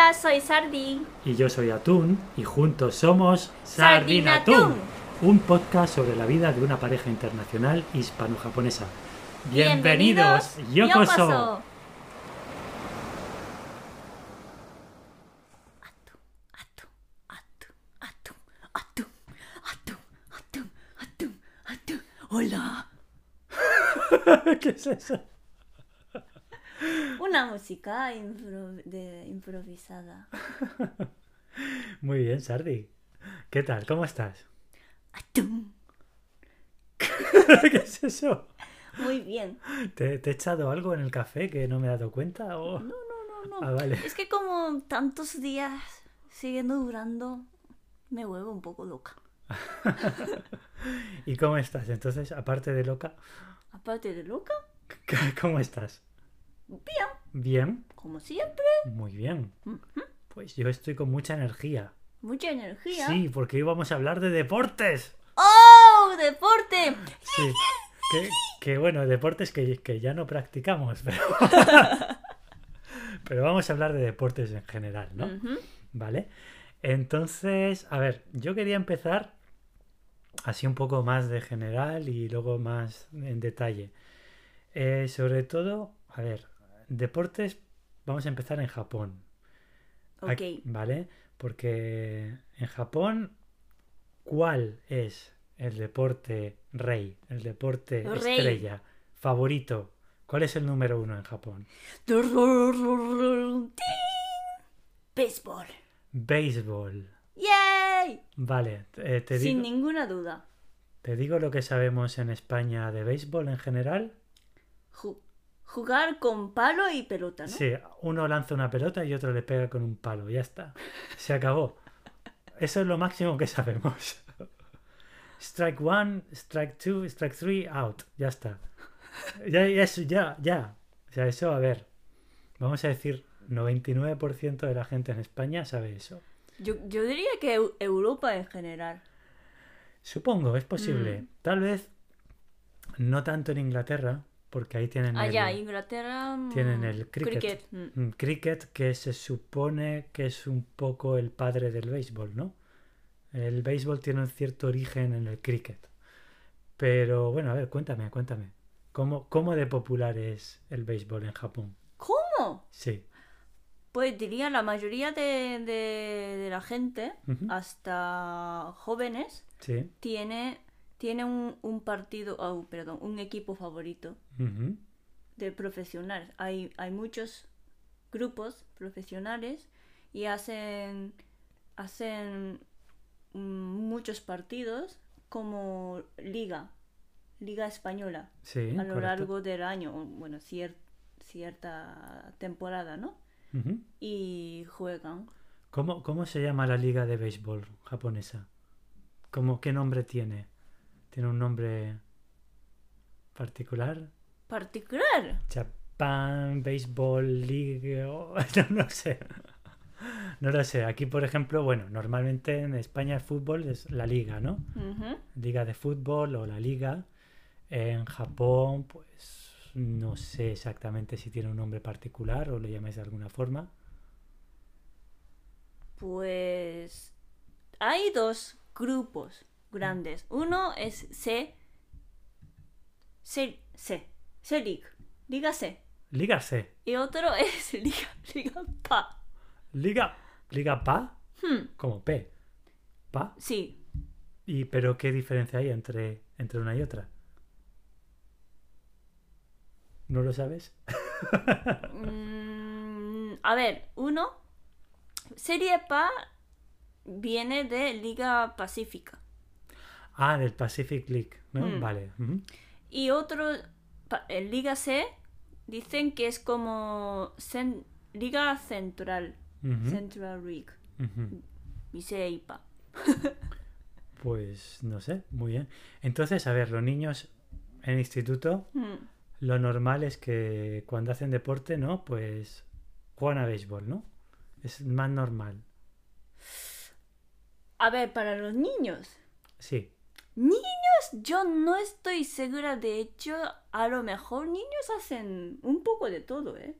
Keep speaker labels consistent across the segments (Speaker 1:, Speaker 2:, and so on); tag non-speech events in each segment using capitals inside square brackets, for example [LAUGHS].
Speaker 1: Hola, soy Sardi.
Speaker 2: Y yo soy Atún y juntos somos
Speaker 1: Sardinatún.
Speaker 2: un podcast sobre la vida de una pareja internacional hispano-japonesa.
Speaker 1: Bienvenidos,
Speaker 2: Bienvenidos, Yokoso.
Speaker 1: Yokoso. Atún, atún, atún, atún, atún, atún, atún, atún. Hola. [LAUGHS]
Speaker 2: ¿Qué es eso?
Speaker 1: Una música impro- de- improvisada. [LAUGHS]
Speaker 2: Muy bien, Sardi. ¿Qué tal? ¿Cómo estás?
Speaker 1: Atún. [LAUGHS]
Speaker 2: ¿Qué es eso?
Speaker 1: Muy bien.
Speaker 2: ¿Te, te he echado algo en el café que no me he dado cuenta? o-
Speaker 1: No, no, no, no.
Speaker 2: Ah, vale.
Speaker 1: Es que como tantos días siguiendo durando, me vuelvo un poco loca. [LAUGHS]
Speaker 2: ¿Y cómo estás? Entonces, aparte de loca,
Speaker 1: Aparte de loca,
Speaker 2: ¿cómo estás?
Speaker 1: bien,
Speaker 2: Bien,
Speaker 1: como siempre,
Speaker 2: muy bien. Pues yo estoy con mucha energía.
Speaker 1: mucha energía.
Speaker 2: Sí, porque hoy vamos a hablar de deportes.
Speaker 1: ¡Oh! ¡Deporte!
Speaker 2: Sí. Que, que, bueno, deportes que, que ya no practicamos, [LAUGHS] pero... pero vamos a hablar de deportes en general, ¿no? ¿Vale? Entonces, a ver, yo quería empezar así un poco más de general y luego más en detalle. Eh, sobre todo, a ver, deportes, vamos a empezar en Japón.
Speaker 1: Ok.
Speaker 2: Aquí- ¿Vale? Porque en Japón, ¿cuál es el deporte rey, el deporte
Speaker 1: Rey.
Speaker 2: estrella, favorito? ¿Cuál es el número uno en Japón?
Speaker 1: Béisbol.
Speaker 2: Béisbol.
Speaker 1: ¡Yay!
Speaker 2: Vale, eh, te,
Speaker 1: Sin
Speaker 2: digo,
Speaker 1: ninguna duda.
Speaker 2: te digo lo que sabemos en España de béisbol en general.
Speaker 1: Ju- jugar con palo y pelota, ¿no?
Speaker 2: Sí, uno lanza una pelota y otro le pega con un palo, ya está. Se acabó. Eso es lo máximo que sabemos. [LAUGHS] Strike one, strike two, strike three, out. Ya está. Ya, ya, eso, ya, ya. O sea, eso, a ver. Vamos a decir, 99% de la gente en España sabe eso.
Speaker 1: Yo, yo diría que Eu- Europa en general.
Speaker 2: Supongo, es posible.
Speaker 1: Mm.
Speaker 2: Tal vez no tanto en Inglaterra, porque ahí tienen
Speaker 1: Allá,
Speaker 2: el,
Speaker 1: Inglaterra. mm,
Speaker 2: tienen el cricket.
Speaker 1: cricket, mm.
Speaker 2: mm, cricket, que se supone que es un poco el padre del béisbol, ¿no? El béisbol tiene un cierto origen en el cricket. Pero bueno, a ver, cuéntame, cuéntame. ¿Cómo, cómo de popular es el béisbol en Japón?
Speaker 1: ¿Cómo?
Speaker 2: Sí.
Speaker 1: Pues diría la mayoría de, de- de la gente, hasta jóvenes,
Speaker 2: Sí.
Speaker 1: tiene, tiene un, un partido, oh, perdón, un equipo favorito De profesionales. Hay, hay muchos grupos profesionales y hacen, hacen muchos partidos como liga, liga española,
Speaker 2: Sí.
Speaker 1: a lo
Speaker 2: correcto.
Speaker 1: largo del año, bueno, cier- cierta temporada, ¿no? Y juegan.
Speaker 2: ¿Cómo, ¿Cómo se llama la liga de béisbol japonesa? ¿Cómo, ¿Qué nombre tiene? ¿Tiene un nombre particular?
Speaker 1: Particular.
Speaker 2: Japan Baseball League. o- [LAUGHS] No, no sé. No lo sé. Aquí, por ejemplo, bueno, normalmente en España el fútbol es la liga, ¿no? Liga de fútbol o la liga. En Japón, pues no sé exactamente si tiene un nombre particular o le llamáis de alguna forma.
Speaker 1: Pues hay dos grupos grandes. Uno es C, C, C, Liga C.
Speaker 2: Liga C.
Speaker 1: Y otro [LAUGHS] es Liga, Liga PA.
Speaker 2: Liga. Liga PA.
Speaker 1: Hmm,
Speaker 2: Como P. PA.
Speaker 1: sí,
Speaker 2: ¿Y pero qué diferencia hay entre, entre una y otra? ¿No lo sabes? [LAUGHS]
Speaker 1: Mm, a ver, uno, Serie PA viene de Liga Pacífica.
Speaker 2: Ah, del Pacific League, ¿no?
Speaker 1: Mm.
Speaker 2: Vale.
Speaker 1: Y otro, en Liga C, dicen que es como Liga Central, Central League. Y C y. [LAUGHS]
Speaker 2: Pues no sé, muy bien. Entonces, a ver, los niños en instituto,
Speaker 1: Hmm.
Speaker 2: lo normal es que cuando hacen deporte, ¿no? Pues juegan a béisbol, ¿no? Es más normal.
Speaker 1: A ver, para los niños.
Speaker 2: Sí.
Speaker 1: Niños, yo no estoy segura. De hecho, a lo mejor niños hacen un poco de todo, ¿eh?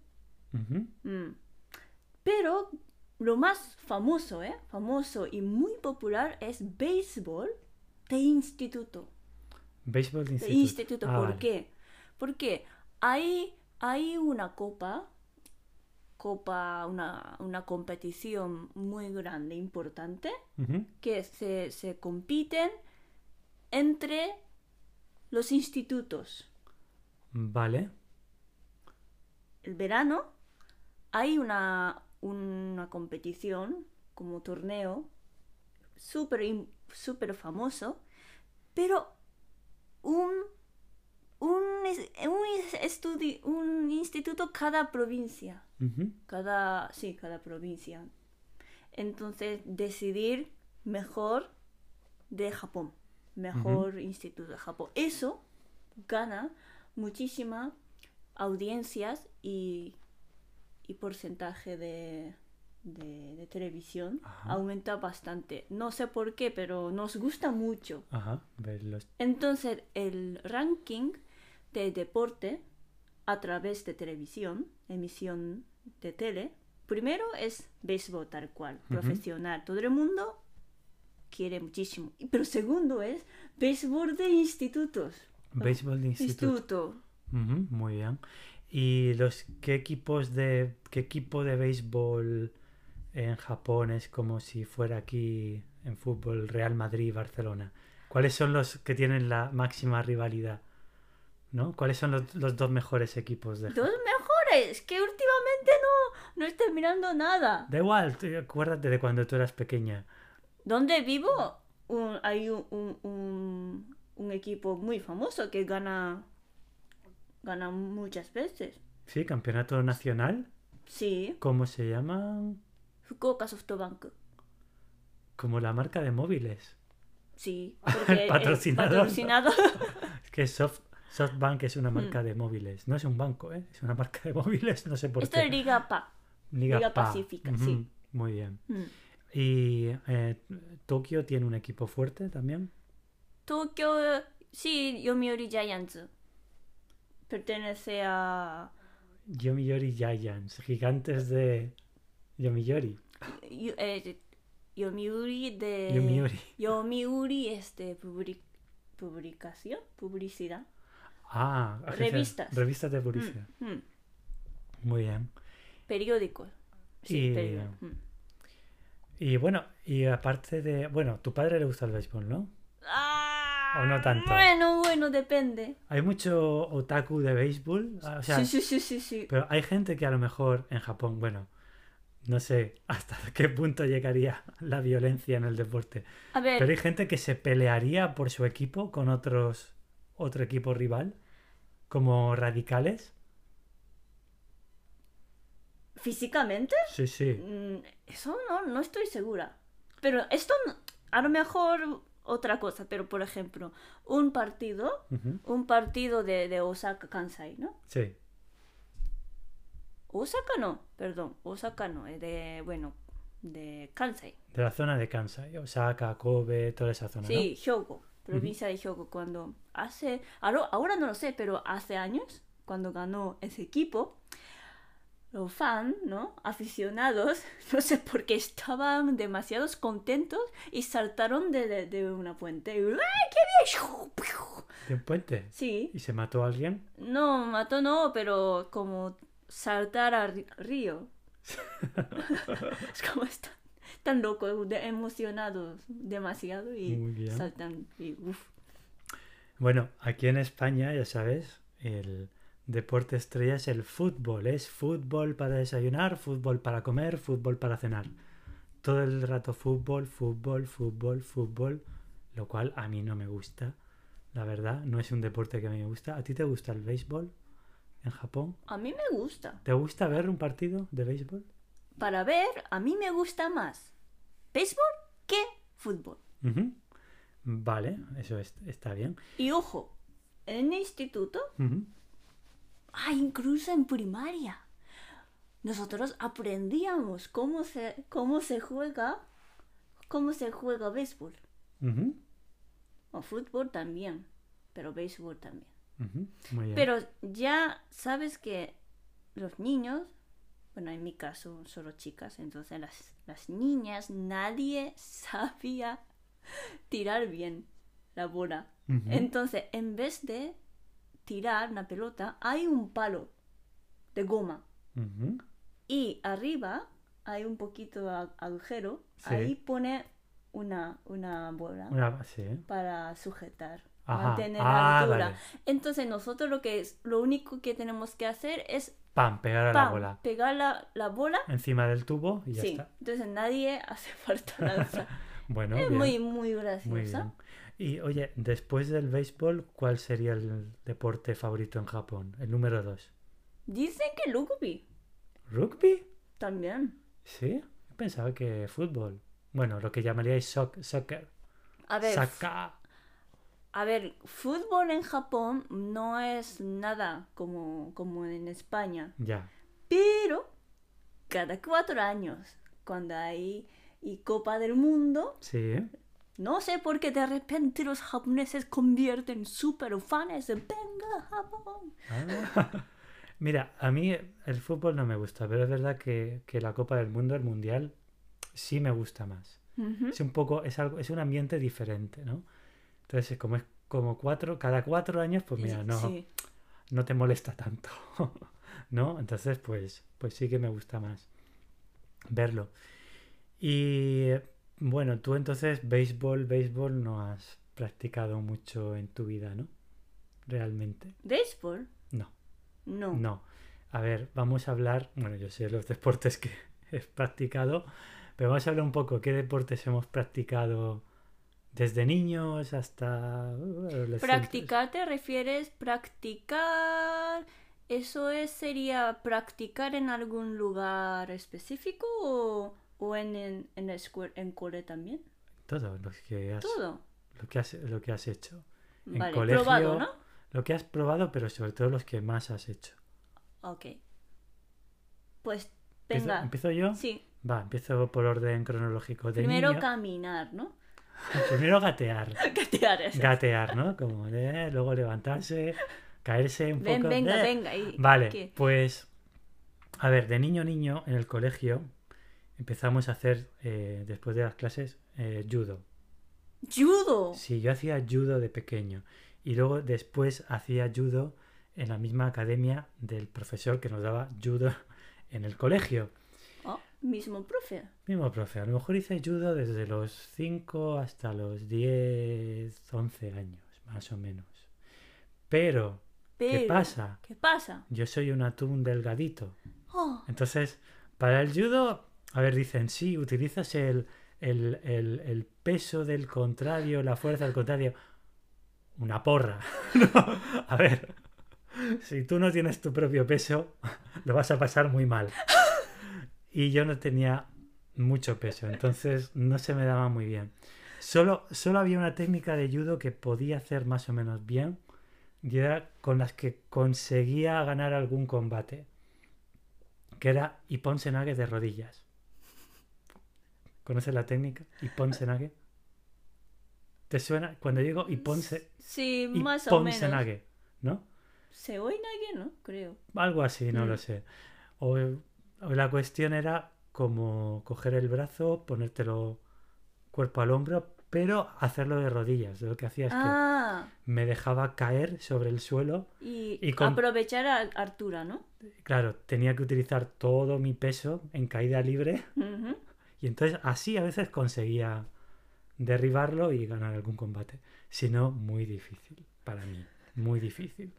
Speaker 1: Mm. Pero lo más famoso, ¿eh? Famoso y muy popular es béisbol de instituto.
Speaker 2: Béisbol de
Speaker 1: De
Speaker 2: instituto.
Speaker 1: instituto,
Speaker 2: Ah,
Speaker 1: ¿por
Speaker 2: vale.
Speaker 1: qué? Porque hay, hay una copa, copa, una, una competición muy grande, importante, que se, se compiten entre los institutos.
Speaker 2: Vale.
Speaker 1: El verano hay una, una competición como torneo súper súper famoso, pero un, un, un estudi- un instituto cada provincia. Cada, sí, cada provincia. Entonces, decidir mejor de Japón. Mejor instituto de Japón. Eso gana muchísimas audiencias y, y porcentaje de, de, de televisión.
Speaker 2: Ajá.
Speaker 1: Aumenta bastante. No sé por qué, pero nos gusta mucho.
Speaker 2: Ajá. Ver los-
Speaker 1: Entonces, el ranking de deporte a través de televisión, emisión de tele, primero es béisbol tal cual, profesional. Todo el mundo quiere muchísimo. Pero segundo es béisbol de institutos.
Speaker 2: Béisbol de instituto.
Speaker 1: Instituto.
Speaker 2: Muy bien. ¿Y los qué equipos de qué equipo de béisbol en Japón es como si fuera aquí en fútbol Real Madrid y Barcelona? ¿Cuáles son los que tienen la máxima rivalidad? ¿No? ¿Cuáles son los, los dos mejores equipos de
Speaker 1: Dos mejores, que últimamente no, no estoy mirando nada.
Speaker 2: Da igual, acuérdate de cuando tú eras pequeña.
Speaker 1: Donde vivo un- hay un, un- un- un equipo muy famoso que gana, gana muchas veces.
Speaker 2: Sí, campeonato nacional.
Speaker 1: Sí,
Speaker 2: ¿Cómo se llama?
Speaker 1: Fukuoka Softbank.
Speaker 2: Como la marca de móviles.
Speaker 1: Sí, [LAUGHS] porque
Speaker 2: Patrocinador.
Speaker 1: patrocinado. [LAUGHS]
Speaker 2: Es que Soft, SoftBank es
Speaker 1: Hmm.
Speaker 2: una marca de móviles. No es un banco, ¿eh? Es una marca de móviles, no sé por
Speaker 1: Esto
Speaker 2: qué.
Speaker 1: es Liga Pa.
Speaker 2: Liga,
Speaker 1: Liga
Speaker 2: Pa.
Speaker 1: Pacífica, sí.
Speaker 2: Muy bien.
Speaker 1: Mm.
Speaker 2: ¿Y eh, Tokio tiene un equipo fuerte también?
Speaker 1: Tokio, sí, Yomiuri Giants. Pertenece a
Speaker 2: Yomiuri Giants, gigantes de Yomiuri.
Speaker 1: Yo- eh, Yomiuri de...
Speaker 2: Yomiuri.
Speaker 1: Yomiuri es de public- publicación, publicidad.
Speaker 2: Ah,
Speaker 1: Revistas.
Speaker 2: Revistas de publicidad.
Speaker 1: Mm.
Speaker 2: Muy bien.
Speaker 1: Periódicos. Sí,
Speaker 2: Y-.
Speaker 1: Mm.
Speaker 2: Y bueno, y aparte de... Bueno, tu padre le gusta el béisbol, ¿no?
Speaker 1: Ah,
Speaker 2: ¿O no tanto?
Speaker 1: Bueno, bueno, depende.
Speaker 2: Hay mucho otaku de béisbol. ah, O sea,
Speaker 1: sí, sí, sí, sí, sí.
Speaker 2: Pero hay gente que a lo mejor en Japón, bueno, no sé hasta [LAUGHS] qué punto llegaría la violencia en el deporte.
Speaker 1: A ver,
Speaker 2: Pero hay gente que se pelearía por su equipo con otros otro equipo rival, como radicales.
Speaker 1: Físicamente,
Speaker 2: Sí, sí.
Speaker 1: mm, eso no, no estoy segura. Pero esto, no- a lo mejor otra cosa, pero por ejemplo, un partido, un partido de, de Osaka Kansai, ¿no?
Speaker 2: Sí.
Speaker 1: Osaka no, perdón, Osaka no, es de, bueno, de Kansai.
Speaker 2: De la zona de Kansai, Osaka, Kobe, toda esa zona,
Speaker 1: Sí, Hyogo, provincia de Hyogo, cuando hace, ahora, ahora no lo sé, pero hace años, cuando ganó ese equipo, los fans, ¿no? Aficionados, [LAUGHS] no sé por qué estaban demasiado contentos y saltaron de, de- de una puente. ¡Ay, qué bien!
Speaker 2: De un puente.
Speaker 1: Sí,
Speaker 2: ¿Y se mató a alguien?
Speaker 1: no, mató no, pero como saltar al río. [LAUGHS] es como están tan locos, de- emocionados demasiado y saltan y uf.
Speaker 2: Bueno, aquí en España, ya sabes, el deporte estrella es el fútbol. Es fútbol para desayunar, fútbol para comer, fútbol para cenar. Todo el rato fútbol, fútbol, fútbol, fútbol. Lo cual a mí no me gusta. La verdad, no es un deporte que a mí me gusta. ¿A ti te gusta el béisbol en Japón?
Speaker 1: A mí me gusta.
Speaker 2: ¿Te gusta ver un partido de béisbol?
Speaker 1: Para ver, a mí me gusta más béisbol que fútbol.
Speaker 2: Vale, eso es- está bien.
Speaker 1: Y ojo, en el instituto. Ah, incluso en primaria, nosotros aprendíamos cómo se, cómo se juega, cómo se juega béisbol. O fútbol también, pero béisbol también.
Speaker 2: Ujú. Muy bien.
Speaker 1: Pero ya sabes que los niños bueno, en mi caso, solo chicas, entonces las, las niñas, nadie [LAUGHS] sabía tirar bien la bola. Entonces, en vez de tirar una pelota, hay un palo de goma. Y arriba hay un poquito de ag- agujero.
Speaker 2: Sí.
Speaker 1: Ahí pone una, una bola
Speaker 2: Una, sí.
Speaker 1: para sujetar,
Speaker 2: Ajá.
Speaker 1: mantener
Speaker 2: Ah,
Speaker 1: la altura.
Speaker 2: vale.
Speaker 1: Entonces nosotros lo que es, lo único que tenemos que hacer es
Speaker 2: Pam, pegar a la bola.
Speaker 1: pegar la, la bola.
Speaker 2: Encima del tubo y ya
Speaker 1: sí.
Speaker 2: está.
Speaker 1: Entonces nadie [LAUGHS] hace falta lanzar. [LAUGHS]
Speaker 2: Bueno,
Speaker 1: es
Speaker 2: bien.
Speaker 1: muy, muy
Speaker 2: Muy
Speaker 1: graciosa.
Speaker 2: bien. Y oye, después del béisbol, ¿cuál sería el deporte favorito en Japón? El número dos.
Speaker 1: Dicen que rugby
Speaker 2: ¿Rugby?
Speaker 1: también.
Speaker 2: Sí. Yo pensaba que fútbol. Bueno, lo que llamaríais soc- soccer.
Speaker 1: A ver,
Speaker 2: Saca.
Speaker 1: A ver, fútbol en Japón no es nada como, como en España,
Speaker 2: Ya.
Speaker 1: pero cada cuatro años, cuando hay y Copa del Mundo,
Speaker 2: Sí.
Speaker 1: No sé por qué de repente los japoneses convierten super fans de venga Japón.
Speaker 2: Ah. [LAUGHS] Mira, a mí el fútbol no me gusta, pero es verdad que, que la Copa del Mundo, el Mundial, sí me gusta más. Es un poco, es algo, es un ambiente diferente, ¿no? Entonces, como es como cuatro, cada cuatro años, pues mira, no,
Speaker 1: Sí.
Speaker 2: no te molesta tanto, [LAUGHS] ¿no? Entonces, pues, pues sí que me gusta más verlo. Y bueno, tú entonces béisbol, béisbol no has practicado mucho en tu vida, ¿no? Realmente.
Speaker 1: ¿Béisbol?
Speaker 2: No.
Speaker 1: No.
Speaker 2: No. A ver, vamos a hablar, bueno, yo sé los [LAUGHS] deportes que he practicado, pero vamos a hablar un poco qué deportes hemos practicado desde niños hasta adolescentes.
Speaker 1: ¿Practicar te refieres practicar? ¿Eso es, sería practicar en algún lugar específico o, o en, en, en, la escuela, en cole también?
Speaker 2: Todo lo que has,
Speaker 1: Todo.
Speaker 2: lo que has, lo que has hecho. En colegio-
Speaker 1: probado, ¿no?
Speaker 2: Lo que has probado, pero sobre todo los que más has hecho.
Speaker 1: Ok. Pues
Speaker 2: ¿Empiezo,
Speaker 1: venga.
Speaker 2: ¿empiezo yo?
Speaker 1: Sí,
Speaker 2: Va, empiezo por orden cronológico. De
Speaker 1: primero
Speaker 2: niño-
Speaker 1: caminar, ¿no? [LAUGHS]
Speaker 2: primero gatear. [LAUGHS]
Speaker 1: Gatear eso.
Speaker 2: Gatear, ¿no? Como de, luego levantarse, caerse un
Speaker 1: Ven,
Speaker 2: poco.
Speaker 1: venga,
Speaker 2: de-
Speaker 1: venga. y-
Speaker 2: Vale,
Speaker 1: ¿qué?
Speaker 2: pues a ver, de niño niño en el colegio empezamos a hacer eh, después de las clases eh, judo.
Speaker 1: ¡Judo!
Speaker 2: Sí, yo hacía judo de pequeño y luego después hacía judo en la misma academia del profesor que nos daba judo [LAUGHS] en el colegio.
Speaker 1: Oh, mismo profe.
Speaker 2: Mismo profe, a lo mejor hice judo desde los 5 hasta los 10, 11 años, más o menos. Pero, ¿qué
Speaker 1: Pero,
Speaker 2: pasa?
Speaker 1: ¿Qué pasa?
Speaker 2: Yo soy un atún delgadito.
Speaker 1: Oh,
Speaker 2: Entonces, para el judo, a ver, dicen, sí, utilizas el, el, el- peso del contrario, la fuerza del contrario. Una porra. [LAUGHS] A ver, si tú no tienes tu propio peso, [LAUGHS] lo vas a pasar muy mal. Y yo no tenía mucho peso, entonces no se me daba muy bien. Solo, solo había una técnica de judo que podía hacer más o menos bien y era con las que conseguía ganar algún combate que era Ippon Senage de rodillas. ¿Conoces la técnica? Ippon Senage. ¿Te suena? Cuando digo Ippon, se...
Speaker 1: sí, más o menos.
Speaker 2: Senage, ¿no?
Speaker 1: Se oye nadie, ¿no? Creo.
Speaker 2: Algo así, no
Speaker 1: Mm.
Speaker 2: lo sé. O, o la cuestión era como coger el brazo, ponértelo cuerpo al hombro, pero hacerlo de rodillas. Lo que hacía es
Speaker 1: Ah,
Speaker 2: que me dejaba caer sobre el suelo.
Speaker 1: y,
Speaker 2: Y con-
Speaker 1: aprovechar a Artura, ¿no?
Speaker 2: Claro, tenía que utilizar todo mi peso en caída libre. Y entonces así a veces conseguía derribarlo y ganar algún combate. Si no, muy difícil para mí. Muy difícil.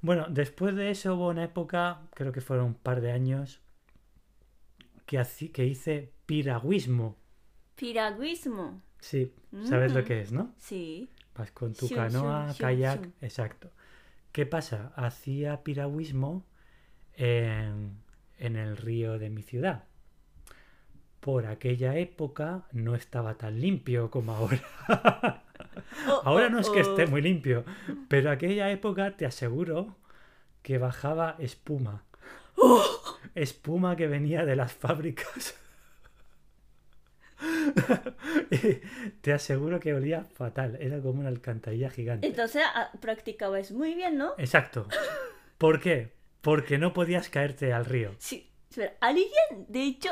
Speaker 2: Bueno, después de eso hubo una época, creo que fueron un par de años, que, que hice piragüismo.
Speaker 1: Piragüismo.
Speaker 2: Sí, sabes lo
Speaker 1: Mm.
Speaker 2: que es, ¿no?
Speaker 1: Sí.
Speaker 2: Vas con tu
Speaker 1: Shun,
Speaker 2: canoa,
Speaker 1: shun,
Speaker 2: kayak,
Speaker 1: shun.
Speaker 2: exacto. ¿Qué pasa? Hacía piragüismo en, en el río de mi ciudad. Por aquella época no estaba tan limpio como ahora.
Speaker 1: Oh, [LAUGHS]
Speaker 2: Ahora
Speaker 1: oh,
Speaker 2: no es que esté
Speaker 1: oh.
Speaker 2: muy limpio, pero aquella época te aseguro que bajaba espuma.
Speaker 1: ¡Oh!
Speaker 2: Espuma que venía de las fábricas. [LAUGHS] Te aseguro que olía fatal. Era como una alcantarilla gigante.
Speaker 1: Entonces ah, practicabas muy bien, ¿no?
Speaker 2: Exacto. ¿Por qué? Porque no podías caerte al río.
Speaker 1: Sí. Espera, alguien, de hecho,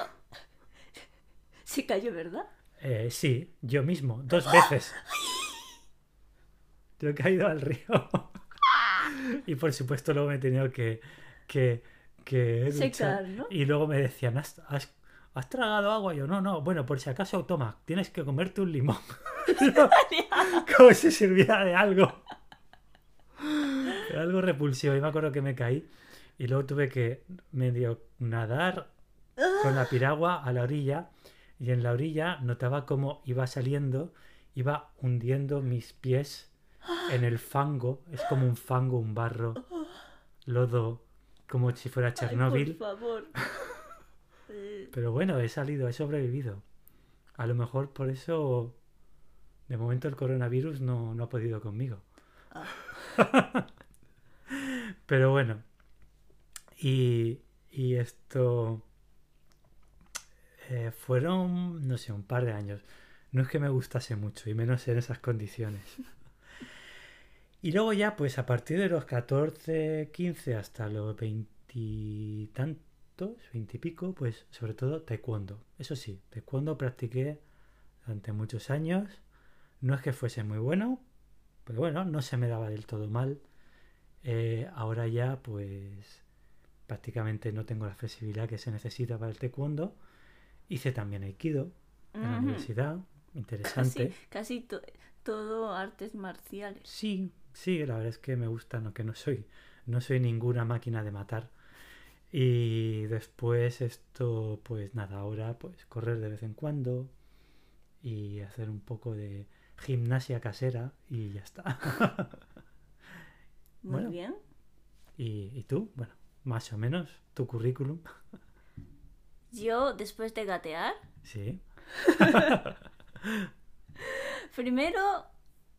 Speaker 1: se cayó, ¿verdad?
Speaker 2: Eh, sí, yo mismo, [LAUGHS] dos veces. Yo he caído al río. [LAUGHS] y por supuesto luego me he tenido que, que, que
Speaker 1: Secar. ¿no?
Speaker 2: Y luego me decían, ¿Has, has, has tragado agua? Y yo, no, no, bueno, por si acaso, toma, tienes que comerte un limón. [LAUGHS] Como si sirviera de algo. Era algo repulsivo. Y me acuerdo que me caí. Y luego tuve que medio nadar con la piragua a la orilla. Y en la orilla notaba cómo iba saliendo, iba hundiendo mis pies en el fango. Es como un fango, un barro, lodo, como si fuera
Speaker 1: Ay,
Speaker 2: Chernóbil.
Speaker 1: por favor. [LAUGHS]
Speaker 2: Pero bueno, he salido, he sobrevivido. A lo mejor por eso, de momento el coronavirus no, no ha podido conmigo. [LAUGHS] Pero bueno. Y, y esto... eh, fueron, no sé, un par de años. No es que me gustase mucho, y menos en esas condiciones. [LAUGHS] Y luego ya, pues a partir de los 14, 15 hasta los 20 tantos, 20 y pico, pues sobre todo taekwondo. Eso sí, taekwondo practiqué durante muchos años. No es que fuese muy bueno, pero bueno, no se me daba del todo mal. Eh, ahora ya, pues prácticamente no tengo la flexibilidad que se necesita para el taekwondo. Hice también aikido en la universidad, interesante.
Speaker 1: Casi, casi to- todo artes marciales.
Speaker 2: Sí, sí, la verdad es que me gusta, no que no soy, no soy ninguna máquina de matar. Y después esto, pues nada, ahora pues correr de vez en cuando y hacer un poco de gimnasia casera y ya está. [LAUGHS]
Speaker 1: Muy
Speaker 2: Bueno.
Speaker 1: bien.
Speaker 2: ¿Y, y tú? Bueno, más o menos, tu currículum.
Speaker 1: Yo, después de gatear,
Speaker 2: Sí. [LAUGHS]
Speaker 1: primero,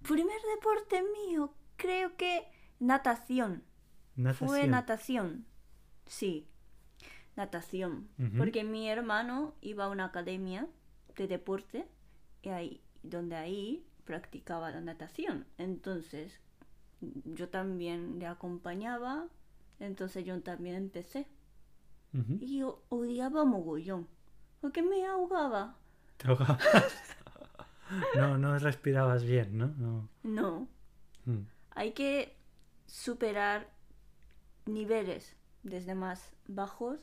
Speaker 1: primer deporte mío, creo que natación.
Speaker 2: Natación.
Speaker 1: Fue natación. Sí, natación. Porque mi hermano iba a una academia de deporte y ahí, donde ahí practicaba la natación. Entonces, yo también le acompañaba. Entonces yo también empecé. Y yo odiaba mogollón. Porque me ahogaba.
Speaker 2: Te ahogabas. [LAUGHS] no, no respirabas bien, ¿no? no.
Speaker 1: No.
Speaker 2: Mm.
Speaker 1: Hay que superar niveles desde más bajos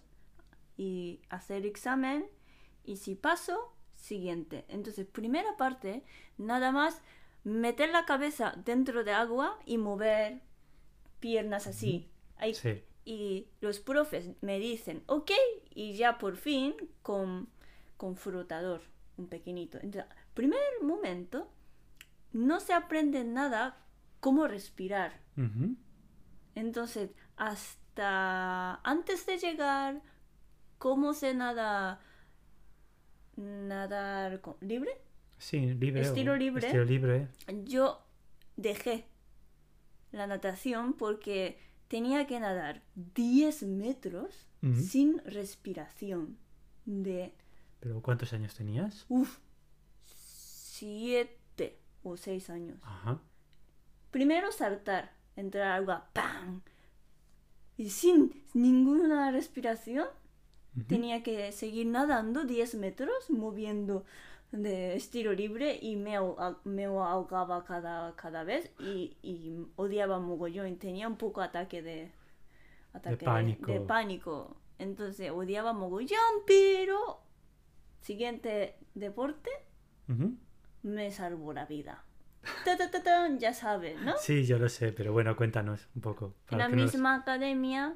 Speaker 1: y hacer examen y si paso, siguiente. Entonces, primera parte, nada más meter la cabeza dentro de agua y mover piernas así. Hay-
Speaker 2: Sí.
Speaker 1: Y los profes me dicen, ok, y ya por fin con, con frotador, un pequeñito. Entonces, primer momento, no se aprende nada cómo respirar. Entonces, hasta antes de llegar, ¿cómo se nada? Nadar con- libre.
Speaker 2: Sí, libre. o-
Speaker 1: Estilo libre.
Speaker 2: Estilo libre.
Speaker 1: Yo dejé la natación porque tenía que nadar 10 metros sin respiración. De,
Speaker 2: ¿Pero cuántos años tenías?
Speaker 1: uff, 7 o 6 años.
Speaker 2: Ajá.
Speaker 1: Primero saltar, entrar al agua, ¡pam! Y sin ninguna respiración, tenía que seguir nadando 10 metros, moviendo de estilo libre y me, me ahogaba cada, cada vez y, y odiaba mogollón. Tenía un poco ataque de, ataque
Speaker 2: pánico.
Speaker 1: de pánico. Entonces odiaba mogollón, pero siguiente deporte me salvó la vida. Ta, ta, ta, ya sabes, ¿no?
Speaker 2: Sí, yo lo sé, pero bueno, cuéntanos un poco.
Speaker 1: En la
Speaker 2: nos-
Speaker 1: misma academia,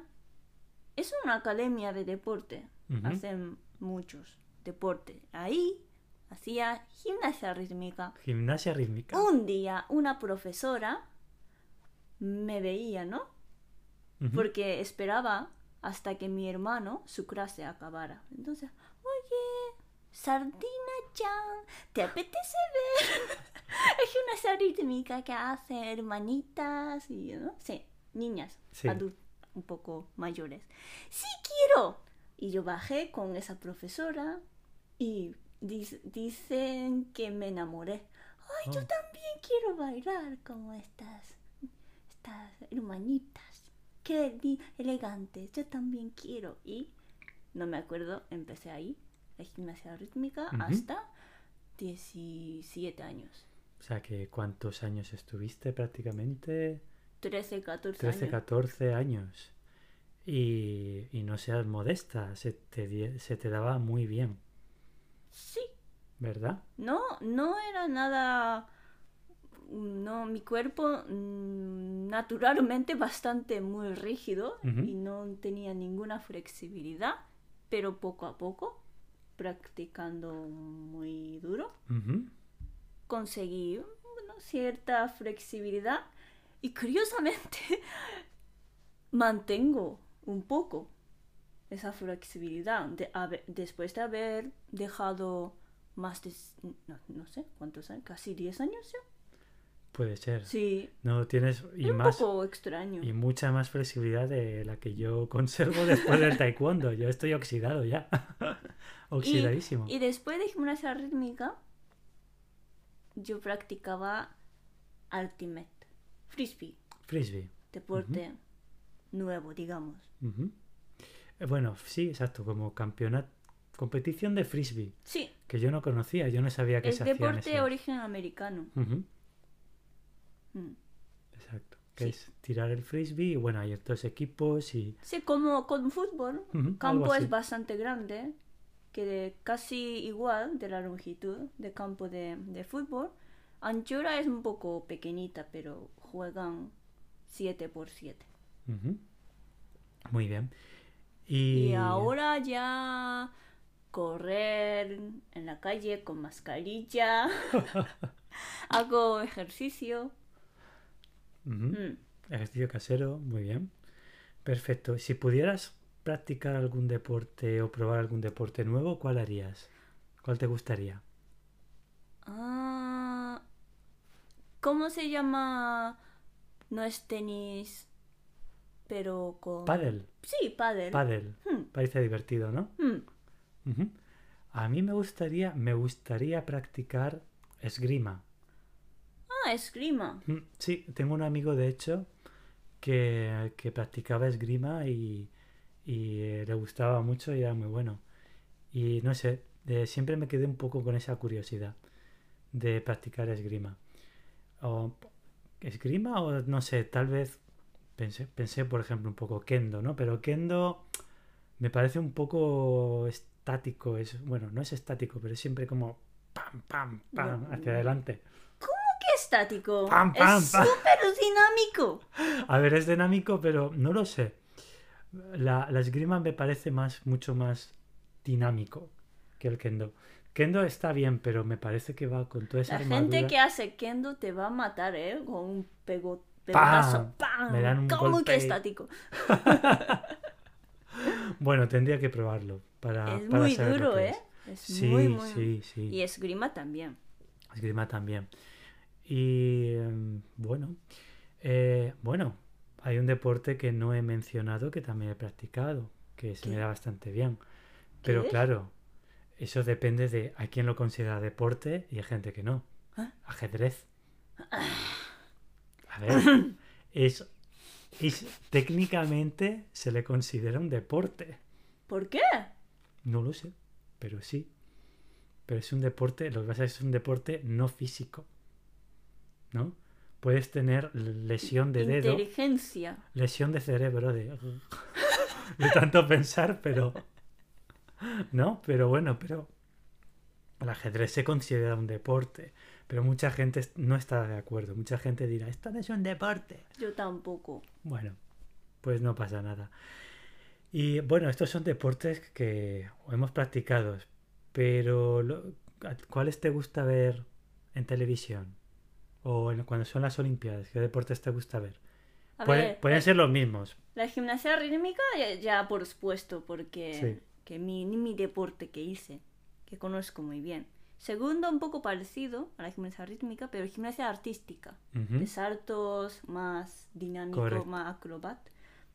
Speaker 1: es una academia de deporte, hacen muchos deportes. Ahí hacía gimnasia rítmica.
Speaker 2: Gimnasia rítmica.
Speaker 1: Un día una profesora me veía, ¿no? Porque esperaba hasta que mi hermano su clase acabara. Entonces, oye, Sardina Chan, ¿te apetece ver? [LAUGHS] es gimnasia rítmica que hacen hermanitas y, ¿no? Sí, niñas,
Speaker 2: Sí.
Speaker 1: adultas, un poco mayores. ¡Sí quiero! Y yo bajé con esa profesora y dicen que me enamoré. ¡Ay, yo
Speaker 2: Oh.
Speaker 1: también quiero bailar como estas, estas hermanitas! ¡Qué elegantes! Yo también quiero. Y no me acuerdo, empecé ahí, la gimnasia rítmica,
Speaker 2: Ujú.
Speaker 1: hasta 17 años.
Speaker 2: O sea que ¿cuántos años estuviste prácticamente?
Speaker 1: 13, 14
Speaker 2: 13,
Speaker 1: años.
Speaker 2: 14 años. Y, y no seas modesta, se te, se te daba muy bien,
Speaker 1: Sí,
Speaker 2: ¿verdad?
Speaker 1: no, no era nada... No, mi cuerpo mm, naturalmente bastante muy rígido y no tenía ninguna flexibilidad, pero poco a poco, practicando muy duro, conseguí bueno, cierta flexibilidad y curiosamente [LAUGHS] mantengo un poco esa flexibilidad de haber- después de haber dejado más de, no, no sé, ¿cuántos años? ¿Casi 10 años ya?
Speaker 2: Puede ser.
Speaker 1: Sí,
Speaker 2: No tienes y
Speaker 1: un
Speaker 2: más
Speaker 1: poco extraño.
Speaker 2: y mucha más flexibilidad de la que yo [LAUGHS] conservo después del taekwondo. Yo estoy oxidado ya. [LAUGHS] Oxidadísimo.
Speaker 1: Y después de gimnasia rítmica, yo practicaba ultimate, frisbee,
Speaker 2: Frisbee.
Speaker 1: deporte nuevo, digamos.
Speaker 2: Eh, Bueno, sí, exacto, como campeonato, competición de frisbee,
Speaker 1: Sí,
Speaker 2: que yo no conocía, yo no sabía que
Speaker 1: es
Speaker 2: se hacían
Speaker 1: deporte de origen americano. Mm.
Speaker 2: Exacto, que
Speaker 1: Sí.
Speaker 2: es tirar el frisbee y bueno, hay dos equipos y
Speaker 1: Sí, como con fútbol, campo es bastante grande, que de casi igual de la longitud de campo de, de fútbol. Anchura es un poco pequeñita, pero juegan 7 por 7
Speaker 2: Ujú. Muy bien. Y,
Speaker 1: Y ahora ya correr en la calle con mascarilla, [LAUGHS] [LAUGHS] hago ejercicio. Mm.
Speaker 2: Ejercicio casero, muy bien. Perfecto. Si pudieras practicar algún deporte o probar algún deporte nuevo, ¿cuál harías? ¿Cuál te gustaría?
Speaker 1: Ah, ¿Cómo se llama? No es tenis, pero con...
Speaker 2: Pádel.
Speaker 1: Sí, pádel.
Speaker 2: Pádel.
Speaker 1: Hmm,
Speaker 2: Parece divertido, ¿no?
Speaker 1: hmm.
Speaker 2: A mí me gustaría, me gustaría practicar esgrima.
Speaker 1: Ah, esgrima.
Speaker 2: Mm, Sí, tengo un amigo de hecho que, que practicaba esgrima y, y, eh, le gustaba mucho y era muy bueno. Y no sé, eh, siempre me quedé un poco con esa curiosidad de practicar esgrima. O, esgrima o no sé, tal vez pensé, pensé por ejemplo un poco kendo, ¿no? Pero kendo me parece un poco estático, es bueno, no es estático, pero es siempre como pam pam pam hacia adelante.
Speaker 1: ¿Qué estático?
Speaker 2: Pam, pam,
Speaker 1: es súper dinámico. [LAUGHS]
Speaker 2: A ver, es dinámico, pero no lo sé. La, la esgrima me parece más, mucho más dinámico que el kendo. Kendo está bien, pero me parece que va con toda esa
Speaker 1: La
Speaker 2: armadura.
Speaker 1: gente que hace kendo te va a matar, ¿eh? Con un pego, ¡Pam!
Speaker 2: Me dan un
Speaker 1: ¿Cómo
Speaker 2: golpe
Speaker 1: que estático? [LAUGHS]
Speaker 2: Bueno, tendría que probarlo para,
Speaker 1: es
Speaker 2: para
Speaker 1: muy
Speaker 2: saber lo
Speaker 1: duro,
Speaker 2: que
Speaker 1: ¿eh?
Speaker 2: es.
Speaker 1: Es
Speaker 2: Sí,
Speaker 1: muy, muy...
Speaker 2: sí, sí.
Speaker 1: Y esgrima también.
Speaker 2: Esgrima también. Y em, bueno, eh, bueno, hay un deporte que no he mencionado que también he practicado, que se me da bastante bien. Pero
Speaker 1: ¿Qué?
Speaker 2: claro, eso depende de a quién lo considera deporte y hay gente que no.
Speaker 1: ¿Ah?
Speaker 2: Ajedrez. A ver, [LAUGHS] es, es técnicamente se le considera un deporte.
Speaker 1: ¿Por qué?
Speaker 2: No lo sé, pero sí. Pero es un deporte, lo que pasa es que es un deporte no físico. ¿No? Puedes tener lesión de dedo,
Speaker 1: Inteligencia.
Speaker 2: lesión de cerebro, de, [LAUGHS] de tanto pensar, pero... ¿No? Pero bueno, pero... El ajedrez se considera un deporte, pero mucha gente no está de acuerdo. Mucha gente dirá, esto no es un deporte.
Speaker 1: Yo tampoco.
Speaker 2: Bueno, pues no pasa nada. Y bueno, estos son deportes que hemos practicado, pero lo- ¿cuáles te gusta ver en televisión? O en- cuando son las Olimpiadas, ¿qué deportes te gusta ver?
Speaker 1: A
Speaker 2: Puede-
Speaker 1: ver,
Speaker 2: pueden ser los mismos.
Speaker 1: la gimnasia rítmica ya, ya por supuesto, porque
Speaker 2: Sí.
Speaker 1: que mi, mi deporte que hice, que conozco muy bien. Segundo, un poco parecido a la gimnasia rítmica, pero gimnasia artística.
Speaker 2: Ujú.
Speaker 1: de saltos más dinámico, más acrobat.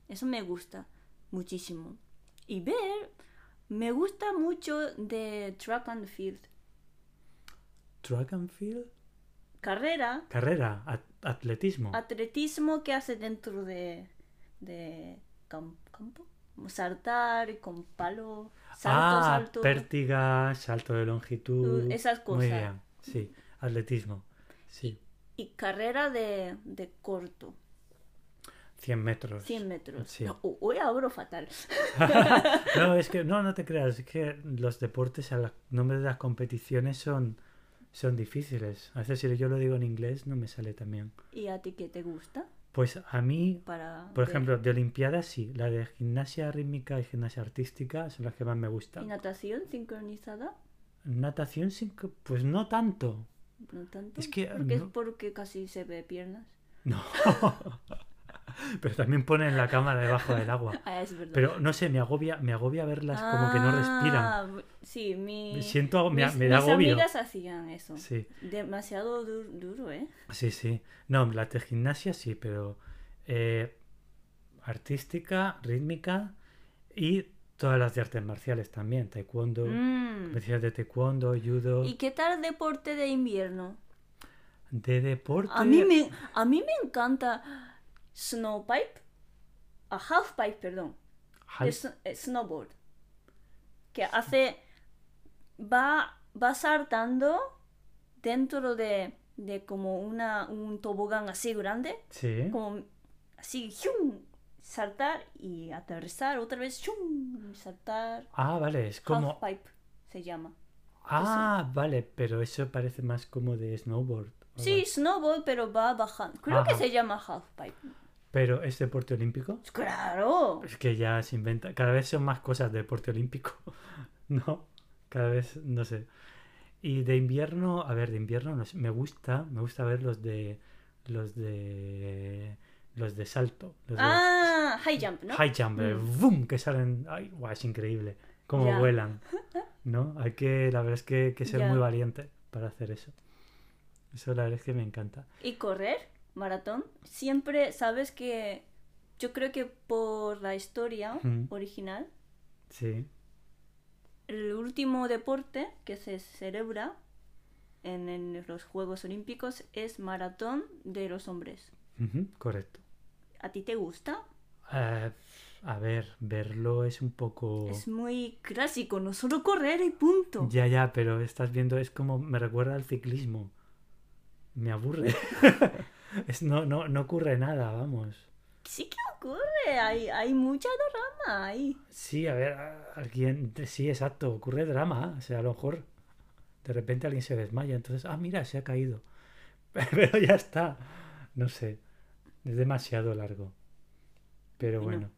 Speaker 1: Eso me gusta muchísimo. Y ver, me gusta mucho de track and field.
Speaker 2: Track and field,
Speaker 1: Carrera,
Speaker 2: carrera, at- atletismo.
Speaker 1: atletismo que hace dentro de, de cam- campo. Saltar con palo, salto,
Speaker 2: ah,
Speaker 1: salto.
Speaker 2: pértiga, salto de longitud.
Speaker 1: Esas
Speaker 2: Muy
Speaker 1: cosas.
Speaker 2: bien, sí. Atletismo. Sí.
Speaker 1: Y carrera de, de corto,
Speaker 2: 100 metros.
Speaker 1: 100 metros.
Speaker 2: Sí.
Speaker 1: No, hoy abro fatal. [LAUGHS] [LAUGHS]
Speaker 2: no, es que no, no te creas, es que los deportes, a la- nombre de las competiciones son, son difíciles. A veces si yo lo digo en inglés no me sale también.
Speaker 1: ¿Y a ti qué te gusta?
Speaker 2: Pues a mí,
Speaker 1: Para
Speaker 2: por
Speaker 1: ver?
Speaker 2: ejemplo, de Olimpiadas sí, la de gimnasia rítmica y gimnasia artística son las que más me
Speaker 1: ¿Y
Speaker 2: gustan.
Speaker 1: natación sincronizada?
Speaker 2: Natación, sin co- pues no tanto.
Speaker 1: No tanto.
Speaker 2: Es que,
Speaker 1: porque
Speaker 2: no-
Speaker 1: es porque casi se ve piernas.
Speaker 2: No. [LAUGHS] Pero también ponen la cámara debajo del agua. [LAUGHS]
Speaker 1: Ah, es verdad.
Speaker 2: Pero no sé, me agobia, me agobia verlas como que no respiran.
Speaker 1: Ah, Sí, mi,
Speaker 2: Me siento, me,
Speaker 1: mis,
Speaker 2: me da
Speaker 1: mis
Speaker 2: agobio.
Speaker 1: amigas hacían eso.
Speaker 2: Sí.
Speaker 1: Demasiado du- duro, ¿eh?
Speaker 2: Sí, sí. No, la de gimnasia sí, pero eh, artística, rítmica y todas las de artes marciales también. Taekwondo,
Speaker 1: Mm.
Speaker 2: de taekwondo, judo,
Speaker 1: ¿Y qué tal deporte de invierno?
Speaker 2: de deporte.
Speaker 1: A mí me, a mí me encanta snowpipe, a halfpipe, perdón,
Speaker 2: Hal-
Speaker 1: es, eh, snowboard, que hace, va, va saltando dentro de, de como una, un tobogán así grande,
Speaker 2: Sí.
Speaker 1: como así, saltar y aterrizar otra vez, saltar,
Speaker 2: Ah, vale, es como...
Speaker 1: halfpipe se llama.
Speaker 2: Ah, vale, pero eso parece más como de snowboard.
Speaker 1: Sí, snowboard, pero va bajando. Creo que se llama halfpipe.
Speaker 2: Pero es deporte olímpico.
Speaker 1: Claro.
Speaker 2: Es que ya se inventa. Cada vez son más cosas de deporte olímpico. [LAUGHS] ¿No? Cada vez, no sé. Y de invierno, a ver, de invierno no sé, me gusta, me gusta ver los de los de los de salto, los de
Speaker 1: Ah, high jump, ¿no?
Speaker 2: high jump,
Speaker 1: Mm.
Speaker 2: ¡vum! que salen, ay, guau, es increíble, cómo vuelan, [LAUGHS] ¿no? Hay que, la verdad es que, que ser muy valiente para hacer eso. Eso la verdad es que me encanta.
Speaker 1: Y correr, maratón. Siempre, sabes que yo creo que por la historia
Speaker 2: Mm.
Speaker 1: original,
Speaker 2: Sí,
Speaker 1: el último deporte que se celebra en, en los Juegos Olímpicos es maratón de los hombres.
Speaker 2: correcto.
Speaker 1: ¿A ti te gusta?
Speaker 2: Eh, a ver, verlo es un poco...
Speaker 1: Es muy clásico, no solo correr y punto.
Speaker 2: Ya, ya, pero estás viendo, es como, me recuerda al ciclismo. Me aburre. [LAUGHS] es, no, no, no ocurre nada, vamos.
Speaker 1: Sí que ocurre, hay, hay mucha drama ahí.
Speaker 2: Sí, a ver, alguien, sí, exacto, ocurre drama. O sea, a lo mejor de repente alguien se desmaya, entonces, ah, mira, se ha caído. [LAUGHS] Pero ya está. No sé, es demasiado largo. Pero
Speaker 1: Bueno.
Speaker 2: bueno,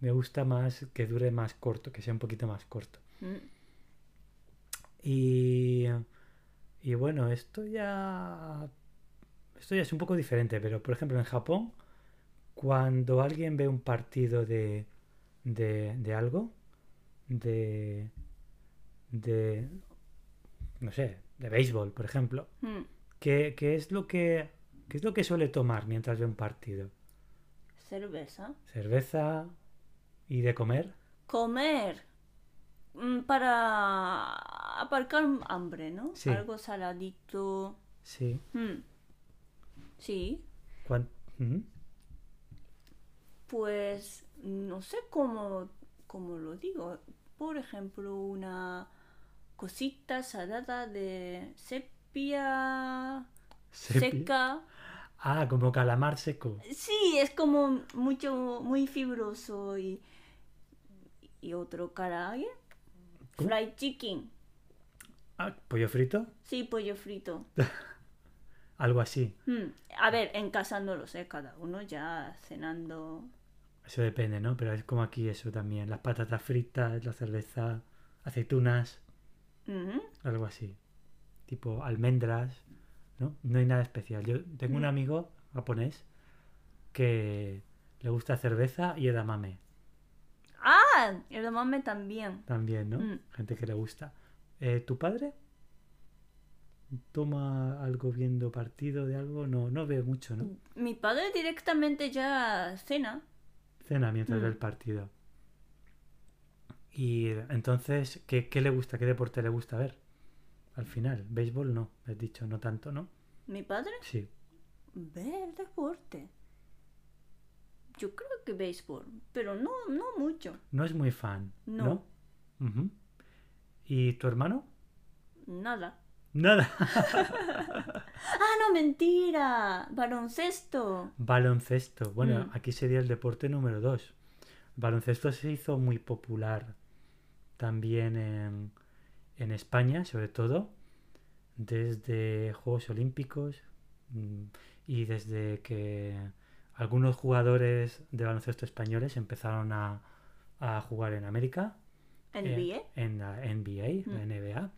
Speaker 2: me gusta más que dure más corto, que sea un poquito más corto.
Speaker 1: Mm.
Speaker 2: Y, y bueno, esto ya. Esto ya es un poco diferente, pero por ejemplo en Japón, cuando alguien ve un partido de, de, de algo, de. de. no sé, de béisbol, por ejemplo,
Speaker 1: Mm.
Speaker 2: ¿qué, qué es lo que. ¿Qué es lo que suele tomar mientras ve un partido?
Speaker 1: Cerveza.
Speaker 2: ¿Cerveza y de comer?
Speaker 1: Comer. Mm, Para aparcar hambre, ¿no?
Speaker 2: Sí.
Speaker 1: Algo saladito.
Speaker 2: Sí.
Speaker 1: Mm. Sí.
Speaker 2: ¿Cuán- Ujú.
Speaker 1: Pues no sé cómo, cómo lo digo. Por ejemplo, una cosita salada de sepia
Speaker 2: Sepi-
Speaker 1: seca.
Speaker 2: Ah, como calamar seco.
Speaker 1: Sí, es como mucho, muy fibroso y, y otro karaage. Fried chicken.
Speaker 2: Ah, pollo frito.
Speaker 1: Sí, pollo frito. [LAUGHS]
Speaker 2: Algo así.
Speaker 1: Hmm, A ver, en casa no lo sé, cada uno ya cenando.
Speaker 2: Eso depende, ¿no? Pero es como aquí eso también. Las patatas fritas, la cerveza, aceitunas, algo así. Tipo almendras, ¿no? No hay nada especial. Yo tengo un
Speaker 1: Mm.
Speaker 2: amigo japonés que le gusta cerveza y edamame
Speaker 1: Ah, el mame también.
Speaker 2: también, ¿no?
Speaker 1: Mm.
Speaker 2: Gente que le gusta. Eh, ¿Tu padre? ¿Toma algo viendo partido de algo? No, no ve mucho, ¿no?
Speaker 1: Mi padre directamente ya cena.
Speaker 2: Cena mientras ve
Speaker 1: Mm.
Speaker 2: el partido. Y entonces, ¿qué, qué le gusta? ¿Qué deporte le gusta ver? Al final, béisbol no, has dicho, no tanto, ¿no?
Speaker 1: Mi padre
Speaker 2: Sí.
Speaker 1: ver deporte. Yo creo que béisbol, pero no, no mucho.
Speaker 2: No es muy fan, ¿no? ¿Y tu hermano?
Speaker 1: Nada.
Speaker 2: Nada. [LAUGHS]
Speaker 1: Ah, no, mentira. Baloncesto.
Speaker 2: Baloncesto. Bueno,
Speaker 1: Mm.
Speaker 2: aquí sería el deporte número dos. Baloncesto se hizo muy popular también en, en España, sobre todo, desde Juegos Olímpicos mm, y desde que algunos jugadores de baloncesto españoles empezaron a, a jugar en América,
Speaker 1: NBA.
Speaker 2: en la NBA, la
Speaker 1: Mm.
Speaker 2: NBA.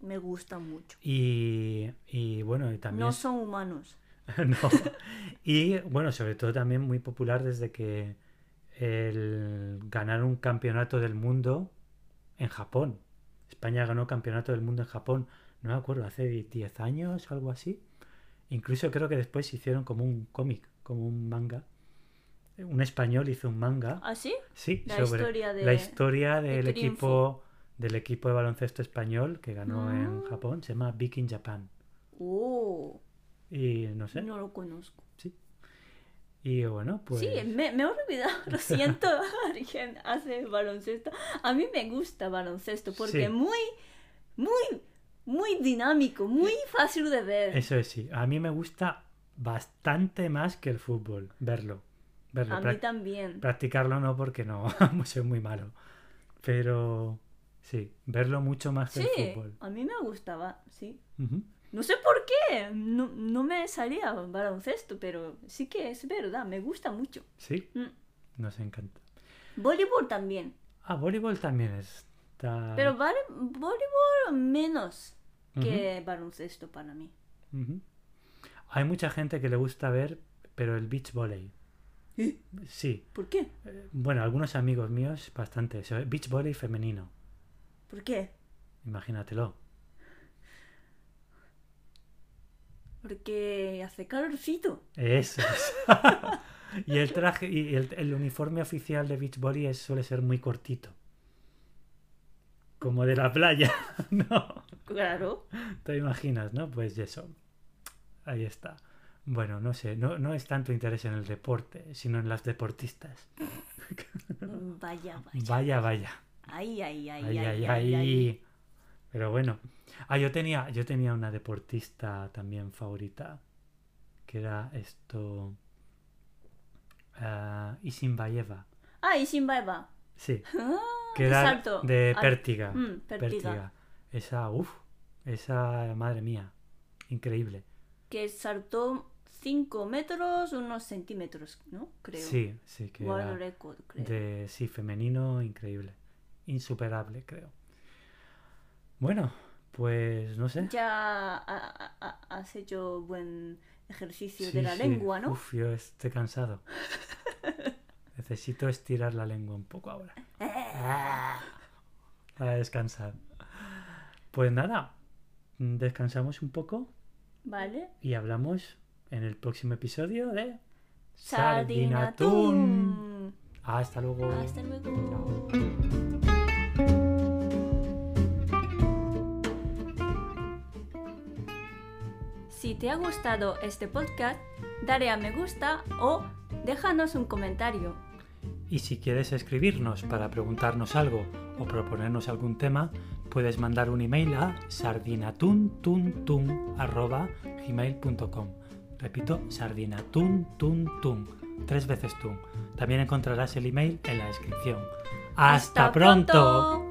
Speaker 1: Me gusta mucho.
Speaker 2: Y, y bueno, y también
Speaker 1: No son humanos. [LAUGHS]
Speaker 2: No. Y bueno, sobre todo también muy popular desde que el ganar un campeonato del mundo en Japón. España ganó campeonato del mundo en Japón, no me acuerdo, hace 10 años, algo así. Incluso creo que después hicieron como un cómic, como un manga. Un español hizo un manga,
Speaker 1: ¿Ah, sí?
Speaker 2: sí,
Speaker 1: La
Speaker 2: sobre
Speaker 1: historia de...
Speaker 2: la historia del equipo del equipo de baloncesto español que ganó en
Speaker 1: Ah.
Speaker 2: Japón, se llama Big in Japan.
Speaker 1: Oh,
Speaker 2: Y no sé,
Speaker 1: no lo conozco.
Speaker 2: y bueno, pues
Speaker 1: Sí, me, me he olvidado. Lo siento, [LAUGHS] alguien hace baloncesto. A mí me gusta baloncesto porque
Speaker 2: Sí.
Speaker 1: muy, muy, muy dinámico, muy fácil de ver.
Speaker 2: Eso es sí. A mí me gusta bastante más que el fútbol, verlo. verlo.
Speaker 1: A mí también.
Speaker 2: Practicarlo no, porque no, [LAUGHS] soy muy malo. Pero sí, verlo mucho más que
Speaker 1: Sí,
Speaker 2: el fútbol.
Speaker 1: a mí me gustaba, sí. No sé por qué, no, no me salía baloncesto, pero sí que es verdad, me gusta mucho.
Speaker 2: Sí,
Speaker 1: Mm.
Speaker 2: nos encanta.
Speaker 1: Voleibol también,
Speaker 2: Ah, voleibol también está.
Speaker 1: pero voleibol menos que baloncesto para mí.
Speaker 2: Hay mucha gente que le gusta ver, pero el beach volley. Sí,
Speaker 1: ¿Por qué?
Speaker 2: eh, bueno, algunos amigos míos, bastante. eso, Beach volley femenino,
Speaker 1: ¿Por qué?
Speaker 2: imagínatelo.
Speaker 1: Porque hace calorcito.
Speaker 2: Eso es. [LAUGHS] y el traje y el, el uniforme oficial de beach volley es- suele ser muy cortito. Como de la playa. [LAUGHS] no,
Speaker 1: Claro.
Speaker 2: te imaginas, ¿no? Pues eso. Ahí está. Bueno, no sé, no, no es tanto interés en el deporte, sino en las deportistas. [LAUGHS]
Speaker 1: Vaya, vaya.
Speaker 2: Vaya, vaya.
Speaker 1: Ay, ay, ay,
Speaker 2: Ay, ay, ay. Pero bueno. Ah, yo tenía, yo tenía una deportista también favorita. Que era esto. ah, Isinbayeva.
Speaker 1: Ah, y sin barba.
Speaker 2: Sí. [LAUGHS]
Speaker 1: Ah,
Speaker 2: Que era
Speaker 1: salto.
Speaker 2: de Pértiga.
Speaker 1: Mm, pértiga.
Speaker 2: Esa, uff. Esa, madre mía. Increíble.
Speaker 1: Que saltó 5 metros, unos centímetros, ¿no? Creo.
Speaker 2: Sí, sí, que
Speaker 1: World
Speaker 2: era
Speaker 1: record, creo.
Speaker 2: de sí, femenino, increíble. Insuperable, creo. Bueno, pues no sé.
Speaker 1: Ya ha- ha- ha- has hecho buen ejercicio
Speaker 2: Sí,
Speaker 1: de la
Speaker 2: sí.
Speaker 1: lengua, ¿no?
Speaker 2: Uf, yo estoy cansado. [LAUGHS] Necesito estirar la lengua un poco ahora. [LAUGHS] Para descansar. Pues nada, descansamos un poco
Speaker 1: Vale.
Speaker 2: y hablamos en el próximo episodio de
Speaker 1: Sardinatún.
Speaker 2: Hasta luego.
Speaker 1: Hasta luego. Si te ha gustado este podcast, dale a me gusta o déjanos un comentario.
Speaker 2: Y si quieres escribirnos para preguntarnos algo o proponernos algún tema, puedes mandar un email a sardinatuntun@gmail.com. Repito, sardinatuntun, tres veces tun. También encontrarás el email en la descripción. ¡Hasta, pronto!